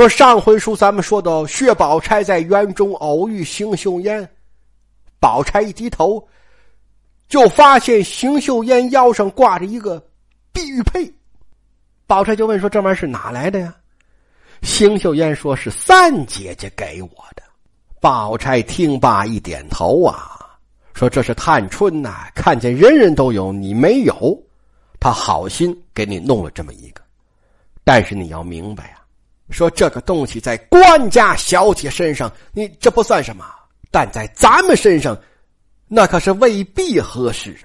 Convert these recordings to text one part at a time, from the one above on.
说上回书咱们说到薛宝钗在园中偶遇邢岫烟，宝钗一低头，就发现邢岫烟腰上挂着一个碧玉佩。宝钗就问说：“这玩意是哪来的呀？”邢岫烟说是三姐姐给我的。宝钗听罢一点头啊，说：“这是探春呐，看见人人都有，你没有，她好心给你弄了这么一个。但是你要明白啊。”说这个东西在官家小姐身上，你这不算什么；但在咱们身上，那可是未必合适。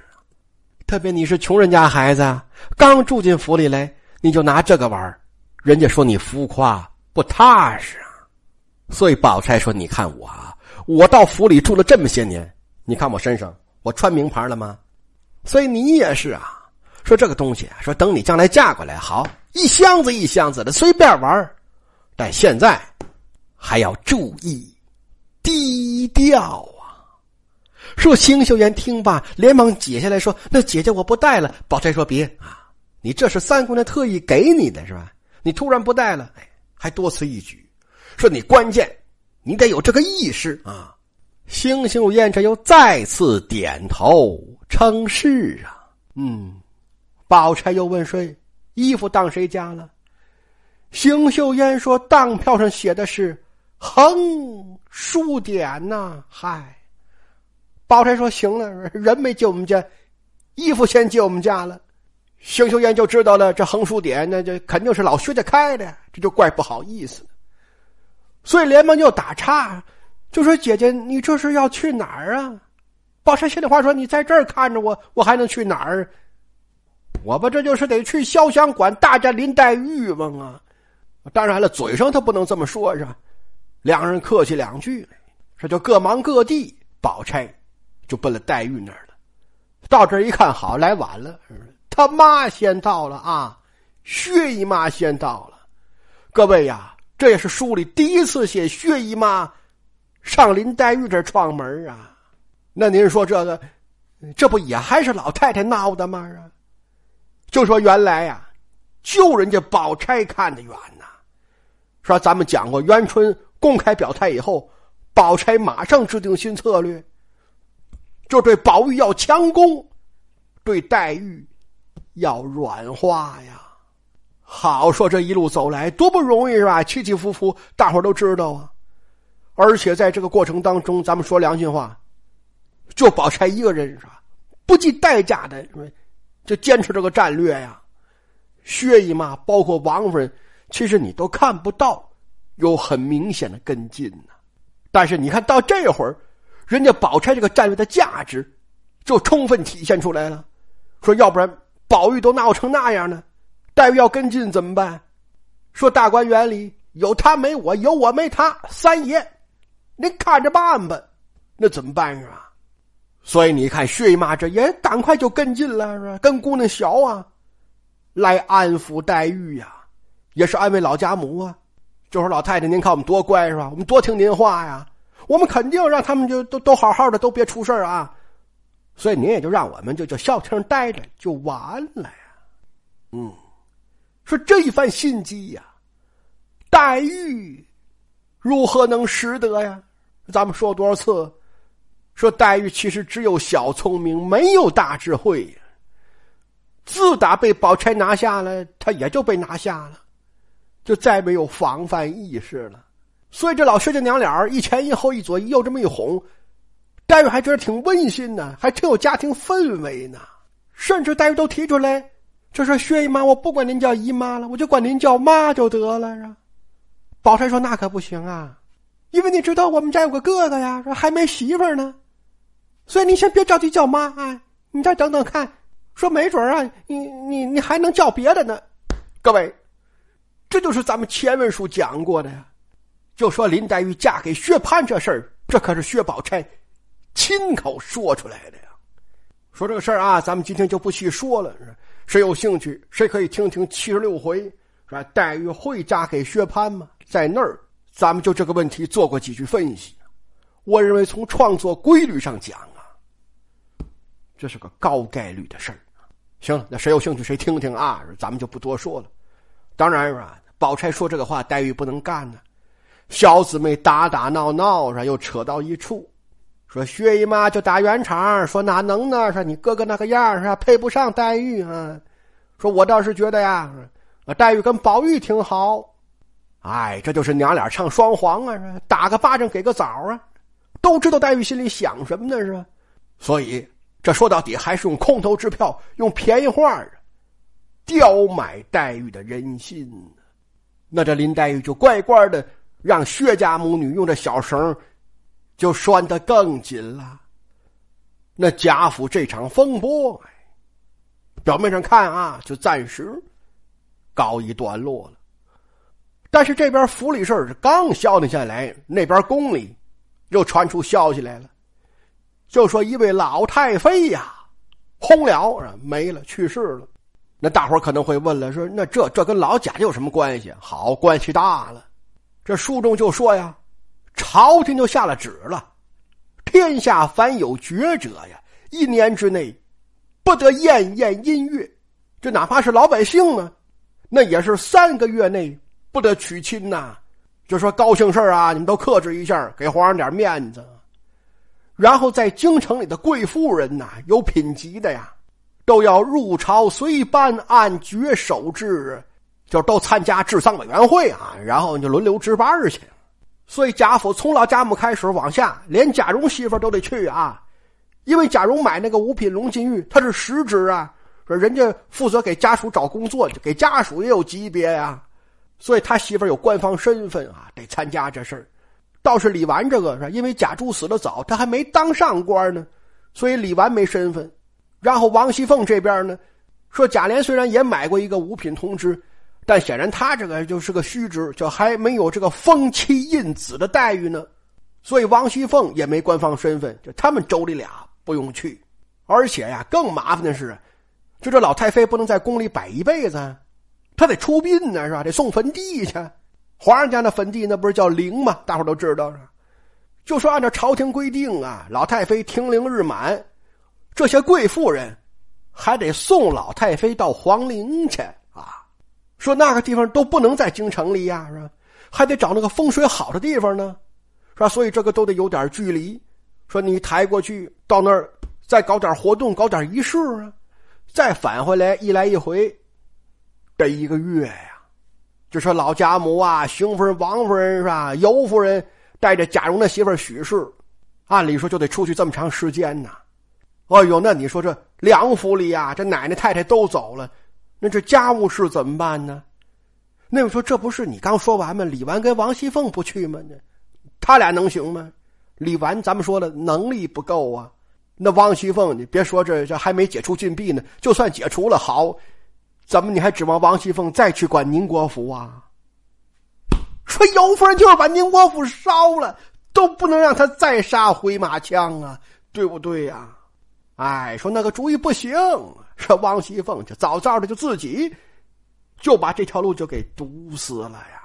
特别你是穷人家孩子，刚住进府里来，你就拿这个玩人家说你浮夸不踏实啊。所以宝钗说：“你看我，我到府里住了这么些年，你看我身上我穿名牌了吗？所以你也是啊。说这个东西，说等你将来嫁过来，好一箱子一箱子的随便玩但现在还要注意低调啊！说邢秀烟听罢，连忙解下来说：“那姐姐我不带了。”宝钗说：“别啊，你这是三姑娘特意给你的是吧？你突然不带了，哎，还多此一举。说你关键你得有这个意识啊！”邢秀燕这又再次点头称是啊。嗯，宝钗又问谁衣服当谁家了？邢秀烟说：“当票上写的是横竖点呐。”嗨，宝钗说：“行了，人没进我们家，衣服先进我们家了。”邢秀烟就知道了，这横竖点那就肯定是老薛家开的，这就怪不好意思。所以连忙就打岔，就说：“姐姐，你这是要去哪儿啊？”宝钗心里话说：“你在这儿看着我，我还能去哪儿？我不这就是得去潇湘馆大战林黛玉吗？啊！”当然了，嘴上他不能这么说，是吧？两人客气两句，这就各忙各地。宝钗就奔了黛玉那儿了。到这一看，好来晚了，他妈先到了啊，薛姨妈先到了。各位呀，这也是书里第一次写薛姨妈上林黛玉这串门啊。那您说这个，这不也还是老太太闹的吗？啊，就说原来呀，就人家宝钗看得远。说咱们讲过，元春公开表态以后，宝钗马上制定新策略，就对宝玉要强攻，对黛玉要软化呀。好说这一路走来多不容易是吧？起起伏伏，大伙都知道啊。而且在这个过程当中，咱们说良心话，就宝钗一个人是吧？不计代价的，就坚持这个战略呀。薛姨妈，包括王夫人。其实你都看不到有很明显的跟进呢，但是你看到这会儿，人家宝钗这个战略的价值就充分体现出来了。说要不然宝玉都闹成那样呢，黛玉要跟进怎么办？说大观园里有他没我，有我没他，三爷，你看着办吧。那怎么办是吧？所以你看薛姨妈这也赶快就跟进了，跟姑娘小啊，来安抚黛玉呀。也是安慰老家母啊，就说老太太，您看我们多乖是吧？我们多听您话呀，我们肯定让他们就都都好好的，都别出事啊。所以您也就让我们就就消停待着就完了呀。嗯，说这一番心机呀，黛玉如何能识得呀？咱们说多少次，说黛玉其实只有小聪明，没有大智慧呀。自打被宝钗拿下了，她也就被拿下了。就再没有防范意识了，所以这老薛家娘俩一前一后一左一右这么一哄，黛玉还觉得挺温馨呢，还挺有家庭氛围呢。甚至黛玉都提出来，就说薛姨妈，我不管您叫姨妈了，我就管您叫妈就得了。啊，宝钗说那可不行啊，因为你知道我们家有个哥哥呀，说还没媳妇呢，所以你先别着急叫妈啊，你再等等看，说没准啊，你你你还能叫别的呢，各位。这就是咱们前文书讲过的呀，就说林黛玉嫁给薛蟠这事儿，这可是薛宝钗亲口说出来的呀。说这个事儿啊，咱们今天就不细说了。谁有兴趣，谁可以听听七十六回，是吧？黛玉会嫁给薛蟠吗？在那儿，咱们就这个问题做过几句分析。我认为从创作规律上讲啊，这是个高概率的事儿。行了，那谁有兴趣谁听听啊？咱们就不多说了。当然是，宝钗说这个话，黛玉不能干呢。小姊妹打打闹闹，上又扯到一处，说薛姨妈就打圆场，说哪能呢？说你哥哥那个样是，配不上黛玉啊。说我倒是觉得呀，黛玉跟宝玉挺好。哎，这就是娘俩唱双簧啊，打个巴掌给个枣啊，都知道黛玉心里想什么呢，是吧？所以这说到底还是用空头支票，用便宜话啊，刁买黛玉的人心。那这林黛玉就乖乖的让薛家母女用这小绳就拴得更紧了。那贾府这场风波，表面上看啊，就暂时告一段落了。但是这边府里事儿刚消停下来，那边宫里又传出消息来了，就说一位老太妃呀，轰了，没了，去世了。那大伙可能会问了，说那这这跟老贾家有什么关系？好，关系大了。这书中就说呀，朝廷就下了旨了，天下凡有觉者呀，一年之内不得宴宴音乐，这哪怕是老百姓呢，那也是三个月内。不得娶亲呐，就说高兴事啊，你们都克制一下，给皇上点面子。然后在京城里的贵妇人呐，有品级的呀，都要入朝随班，按爵守制，就都参加治丧委员会啊，然后就轮流值班去。所以贾府从老贾母开始往下，连贾蓉媳妇都得去啊，因为贾蓉买那个五品龙金玉，他是实职啊，说人家负责给家属找工作，给家属也有级别呀。所以他媳妇有官方身份啊，得参加这事。倒是李纨这个因为贾珠死的早，他还没当上官呢，所以李纨没身份。然后王熙凤这边呢，说贾琏虽然也买过一个五品通知，但显然他这个就是个虚职，就还没有这个封妻印子的待遇呢。所以王熙凤也没官方身份，就他们妯娌俩不用去。而且呀，更麻烦的是，就这老太妃不能在宫里摆一辈子。他得出殡呢，是吧？得送坟地去。皇上家那坟地那不是叫陵吗？大伙都知道是。就说按照朝廷规定啊，老太妃停灵日满，这些贵妇人还得送老太妃到皇陵去啊。说那个地方都不能在京城里呀，是吧？还得找那个风水好的地方呢，是吧？所以这个都得有点距离。说你抬过去到那儿，再搞点活动，搞点仪式啊，再返回来一来一回。这一个月呀，就说老贾母啊、邢夫人、王夫人是吧？尤夫人带着贾蓉的媳妇许氏，按理说就得出去这么长时间呢。哎呦，那你说这梁府里呀，这奶奶太太都走了，那这家务事怎么办呢？那我说这不是你刚说完吗？李纨跟王熙凤不去吗？那他俩能行吗？李纨咱们说了能力不够啊。那王熙凤，你别说这这还没解除禁闭呢，就算解除了好。怎么你还指望王熙凤再去管宁国府啊？说尤夫人就是把宁国府烧了，都不能让他再杀回马枪啊，对不对呀？哎，说那个主意不行，说王熙凤就早早的就自己就把这条路就给堵死了呀！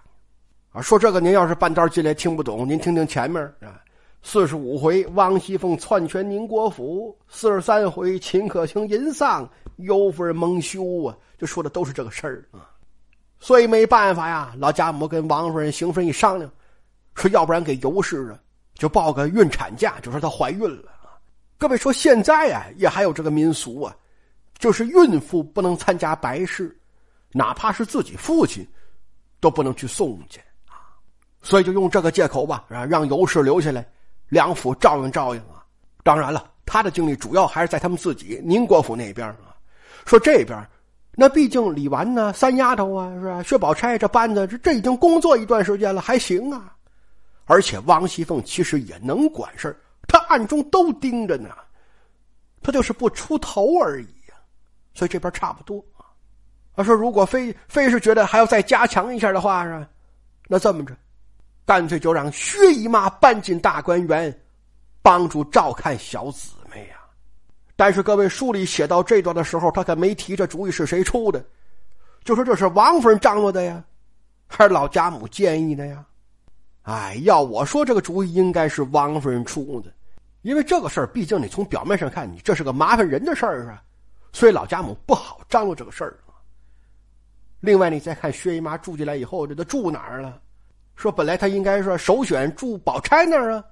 啊，说这个您要是半道进来听不懂，您听听前面啊，四十五回王熙凤篡权宁国府，四十三回秦可卿淫丧，尤夫人蒙羞啊。就说的都是这个事儿啊，所以没办法呀。老贾母跟王夫人、邢夫人一商量，说要不然给尤氏啊，就报个孕产假，就说她怀孕了。各位说现在啊，也还有这个民俗啊，就是孕妇不能参加白事，哪怕是自己父亲，都不能去送去啊。所以就用这个借口吧，啊，让尤氏留下来，两府照应照应啊。当然了，他的精力主要还是在他们自己宁国府那边啊。说这边。那毕竟李纨呢，三丫头啊，是吧？薛宝钗这班子，这这已经工作一段时间了，还行啊。而且王熙凤其实也能管事儿，他暗中都盯着呢，他就是不出头而已呀。所以这边差不多。他说，如果非非是觉得还要再加强一下的话，是？那这么着，干脆就让薛姨妈搬进大观园，帮助照看小姊妹呀。但是各位书里写到这段的时候，他可没提这主意是谁出的，就说这是王夫人张罗的呀，还是老贾母建议的呀？哎，要我说，这个主意应该是王夫人出的，因为这个事儿毕竟你从表面上看，你这是个麻烦人的事儿啊，所以老家母不好张罗这个事儿另外，你再看薛姨妈住进来以后，这都住哪儿了？说本来她应该说首选住宝钗那儿啊，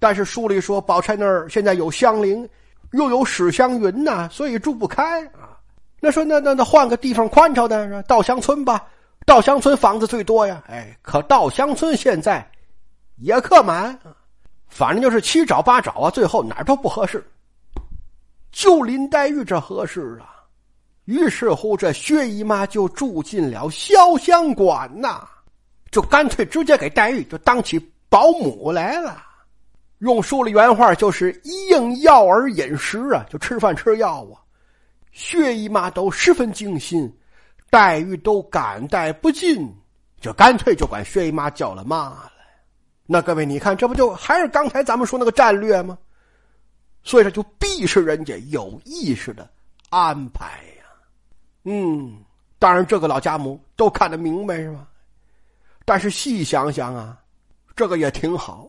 但是书里说宝钗那儿现在有香菱，又有史湘云呐，所以住不开啊。那说那那那换个地方宽敞的，说稻香村吧，稻香村房子最多呀。哎，可稻香村现在也客满啊，反正就是七找八找啊，最后哪儿都不合适，就林黛玉这合适啊。于是乎，这薛姨妈就住进了潇湘馆呐，就干脆直接给黛玉就当起保姆来了。用书里原话就是一应药儿饮食啊，就吃饭吃药啊。薛姨妈都十分精心，黛玉都感戴不尽，就干脆就管薛姨妈叫了妈了。那各位，你看，这不就还是刚才咱们说那个战略吗？所以说，就必是人家有意识的安排呀。嗯，当然，这个老家母都看得明白是吧？但是细想想啊，这个也挺好。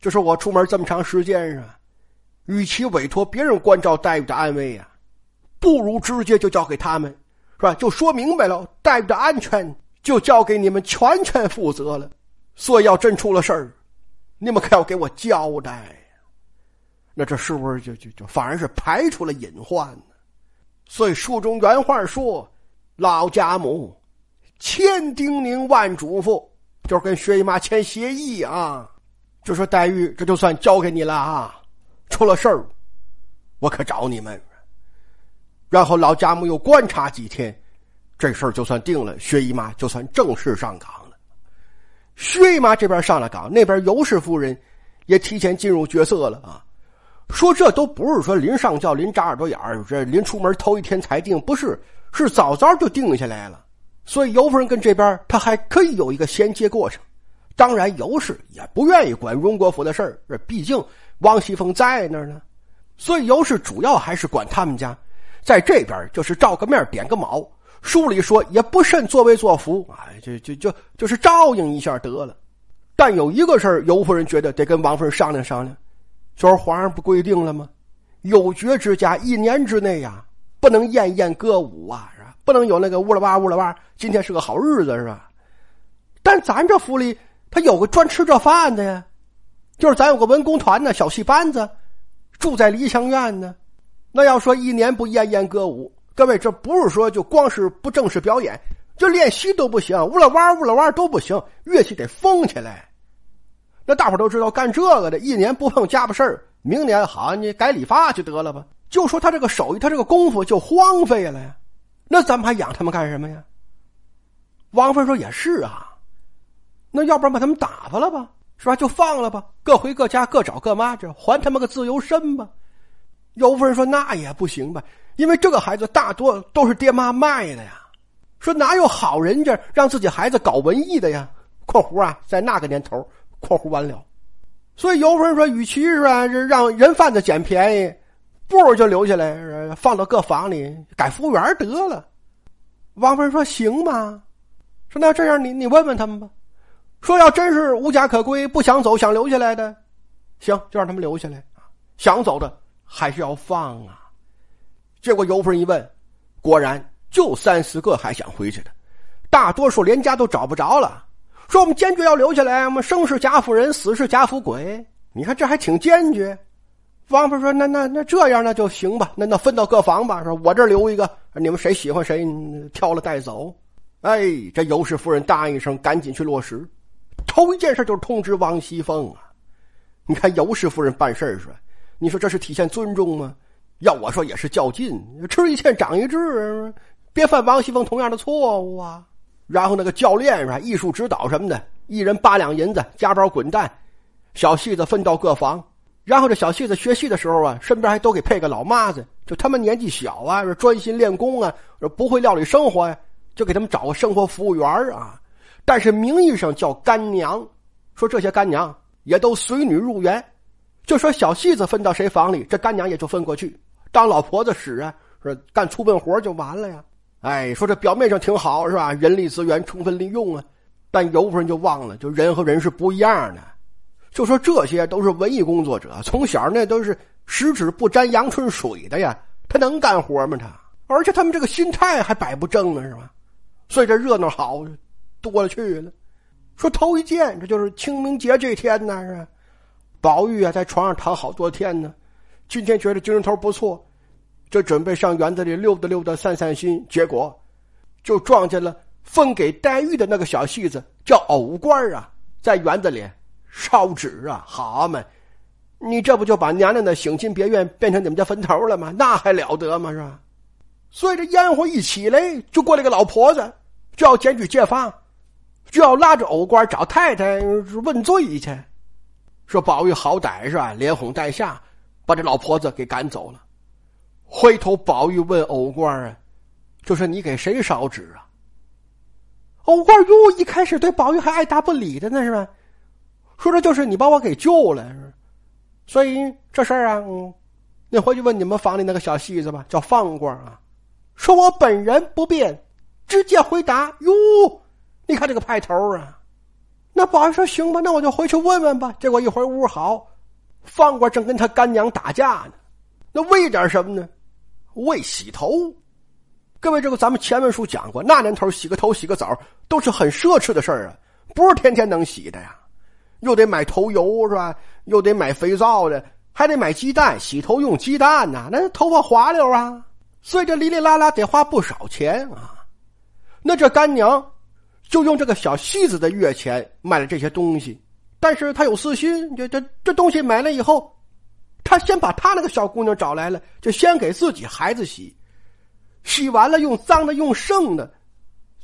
就是我出门这么长时间啊，与其委托别人关照黛玉的安危啊，不如直接就交给他们，是吧？就说明白了，黛玉的安全就交给你们全权负责了。所以要真出了事儿，你们可要给我交代。那这是不是就就就反而是排除了隐患呢？所以书中原话说：“老家母千叮咛万嘱咐，就是跟薛姨妈签协议啊，就说黛玉这就算交给你了啊，出了事儿，我可找你们。”然后老家母又观察几天，这事儿就算定了，薛姨妈就算正式上岗。薛姨妈这边上了岗，那边尤氏夫人也提前进入角色了啊。说这都不是说临上轿临扎耳朵眼儿，这临出门头一天才定，不是，是早早就定下来了。所以尤夫人跟这边她还可以有一个衔接过程。当然尤氏也不愿意管荣国府的事儿，毕竟王熙凤在那儿呢。所以尤氏主要还是管他们家，在这边就是照个面点个卯。书里说也不甚作威作福哎，就就就就是照应一下得了。但有一个事儿，尤夫人觉得得跟王夫人商量商量。就是皇上不规定了吗？有爵之家一年之内呀，不能宴宴歌舞啊，是吧？不能有那个乌拉哇乌拉哇。今天是个好日子，是吧？但咱这府里他有个专吃这饭的呀，就是咱有个文工团呢，小戏班子住在梨香院呢。那要说一年不宴宴歌舞，各位这不是说就光是不正式表演，就练习都不行，乌拉哇乌拉哇都不行，乐器得封起来。那大伙都知道，干这个的一年不碰家务事儿，明年好你改理发就得了吧。就说他这个手艺，他这个功夫就荒废了呀。那咱们还养他们干什么呀？王芬说也是啊，那要不然把他们打发了吧，是吧？就放了吧，各回各家，各找各妈，这还他们个自由身吧。尤夫人说那也不行吧，因为这个孩子大多都是爹妈卖的呀。说哪有好人家让自己孩子搞文艺的呀？（括弧啊，在那个年头。）括弧完了，所以尤夫人说：“与其是，让人贩子捡便宜，不如就留下来，放到各房里改服务员得了。”王夫人说：“行吗？说那这样，你你问问他们吧。说要真是无家可归，不想走，想留下来的，行，就让他们留下来想走的还是要放啊。”结果尤夫人一问，果然就三四个还想回去的，大多数连家都找不着了。说我们坚决要留下来，我们生是贾夫人，死是贾府鬼。你看这还挺坚决。王夫说：“那那那这样那就行吧，那那分到各房吧。说我这留一个，你们谁喜欢谁挑了带走。”哎，这尤氏夫人答应一声，赶紧去落实。头一件事就是通知王熙凤啊。你看尤氏夫人办事是吧？你说这是体现尊重吗？要我说也是较劲，吃一堑长一智，别犯王熙凤同样的错误啊。然后那个教练是吧？艺术指导什么的，一人八两银子，加包滚蛋。小戏子分到各房。然后这小戏子学戏的时候啊，身边还都给配个老妈子，就他们年纪小啊，专心练功啊，不会料理生活呀，就给他们找个生活服务员啊。但是名义上叫干娘，说这些干娘也都随女入园。就说小戏子分到谁房里，这干娘也就分过去，当老婆子使啊，说干粗笨活就完了呀。哎，说这表面上挺好是吧？人力资源充分利用啊，但有夫人就忘了，就人和人是不一样的。就说这些都是文艺工作者，从小那都是十指不沾阳春水的呀，他能干活吗？他，而且他们这个心态还摆不正呢，是吧？所以这热闹好多了去了。说头一见，这就是清明节这天呢，是宝玉啊，在床上躺好多天呢。今天觉得精神头不错，就准备上园子里溜达溜达、散散心。结果就撞见了分给黛玉的那个小戏子，叫藕官啊，在园子里烧纸啊。好嘛，你这不就把娘娘的省亲别院变成你们家坟头了吗？那还了得吗？是吧？所以这烟火一起来，就过来个老婆子，就要检举揭发。就要拉着藕官找太太问罪去，说宝玉好歹是吧，连哄带吓，把这老婆子给赶走了。回头宝玉问藕官啊，就说你给谁烧纸啊？藕官哟，一开始对宝玉还爱答不理的呢，是吧？说这就是你把我给救了，是所以这事儿啊，嗯，你回去问你们房里那个小戏子吧，叫放官啊。说我本人不便，直接回答哟。你看这个派头啊，那宝玉说：“行吧，那我就回去问问吧。”结果一回屋好，方官正跟他干娘打架呢。那为点什么呢？为洗头。各位，这个咱们前文书讲过，那年头洗个头、洗个澡都是很奢侈的事儿啊，不是天天能洗的呀。又得买头油是吧？又得买肥皂的，还得买鸡蛋，洗头用鸡蛋呐，那头发滑溜啊。所以这哩哩啦啦得花不少钱啊。那这干娘。就用这个小戏子的月钱买了这些东西，但是他有私心，这这这东西买了以后，他先把他那个小姑娘找来了，就先给自己孩子洗，洗完了用脏的用剩的，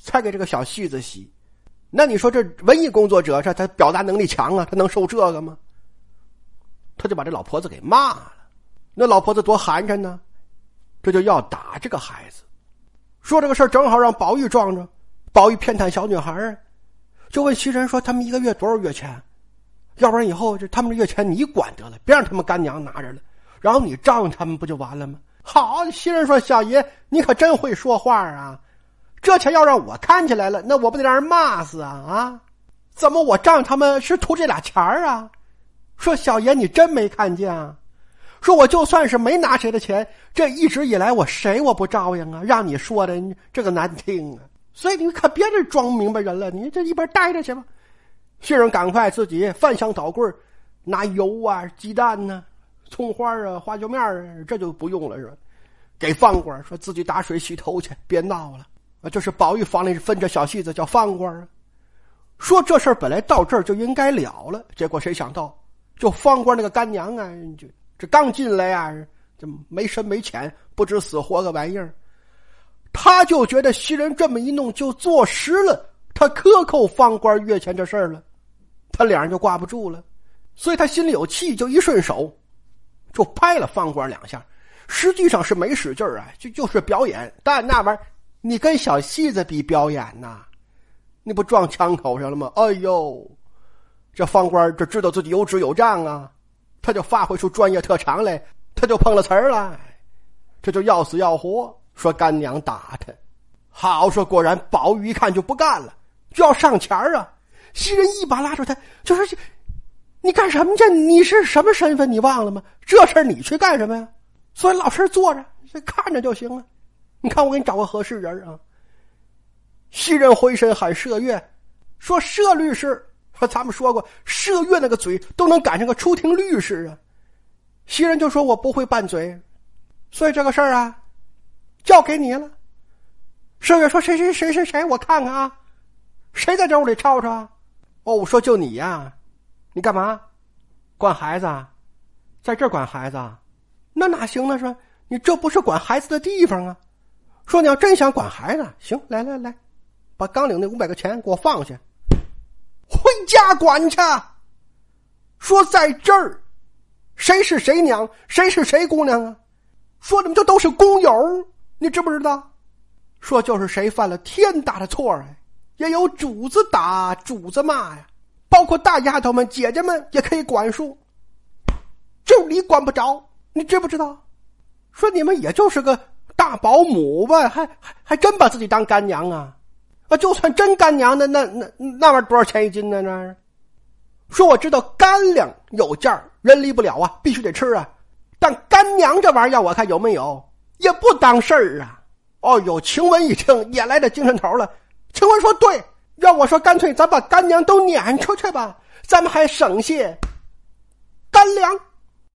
才给这个小戏子洗。那你说这文艺工作者，这他表达能力强啊，他能受这个吗？他就把这老婆子给骂了。那老婆子多寒碜呢，这就要打这个孩子，说这个事儿正好让宝玉撞着。宝玉偏袒小女孩，就问袭人说：“他们一个月多少月钱？要不然以后就他们的月钱你管得了，别让他们干娘拿着了，然后你照应他们不就完了吗？”好，新人说：“小爷，你可真会说话啊！这钱要让我看起来了，那我不得让人骂死啊？啊？怎么我仗应他们是图这俩钱啊？”说：“小爷，你真没看见啊？说我就算是没拿谁的钱，这一直以来我谁我不照应啊？让你说的这个难听啊！”所以你可别这装明白人了，你这一边待着去吧。薛人赶快自己翻箱倒柜拿油啊、鸡蛋呢、葱花啊、花椒面啊，这就不用了是吧？给放官说自己打水洗头去，别闹了啊！就是宝玉房里分着小戏子叫放官啊。说这事儿本来到这儿就应该了了，结果谁想到，就放官那个干娘啊，就这刚进来呀，这没深没浅，不知死活个玩意儿。他就觉得袭人这么一弄就坐实了他克扣方官月钱这事儿了，他脸上就挂不住了，所以他心里有气，就一顺手就拍了方官两下，实际上是没使劲儿啊，就就是表演。但那玩意儿你跟小戏子比表演呐，你不撞枪口上了吗？哎呦，这方官就知道自己有纸有账啊，他就发挥出专业特长来，他就碰了瓷儿了，这就要死要活。说干娘打他，好说果然，宝玉一看就不干了，就要上前啊！袭人一把拉住他，就说：“你干什么去？你是什么身份？你忘了吗？这事儿你去干什么呀？所以老实坐着，看着就行了。你看我给你找个合适人啊。”袭人回身喊麝月，说：“麝律师，说咱们说过，麝月那个嘴都能赶上个出庭律师啊。”袭人就说：“我不会拌嘴，所以这个事儿啊。”交给你了。麝月说：“谁谁谁谁谁？我看看啊，谁在这屋里吵吵啊？哦，我说就你呀，你干嘛？管孩子？在这管孩子？那哪行呢？说你这不是管孩子的地方啊！说你要真想管孩子，行，来来来，把刚领那五百个钱给我放下，回家管去。说在这儿，谁是谁娘？谁是谁姑娘啊？说你们这都是工友。”你知不知道？说就是谁犯了天大的错啊，也有主子打，主子骂呀。包括大丫头们、姐姐们也可以管束，就你管不着。你知不知道？说你们也就是个大保姆吧，还还还真把自己当干娘啊？啊，就算真干娘的，那那那玩意儿多少钱一斤呢？那说我知道干粮有价人离不了啊，必须得吃啊。但干娘这玩意儿，我看有没有？也不当事儿啊！哦呦，晴雯一听也来这精神头了，秦桧说：“对，要我说，干脆咱把干娘都撵出去吧，咱们还省些干粮。”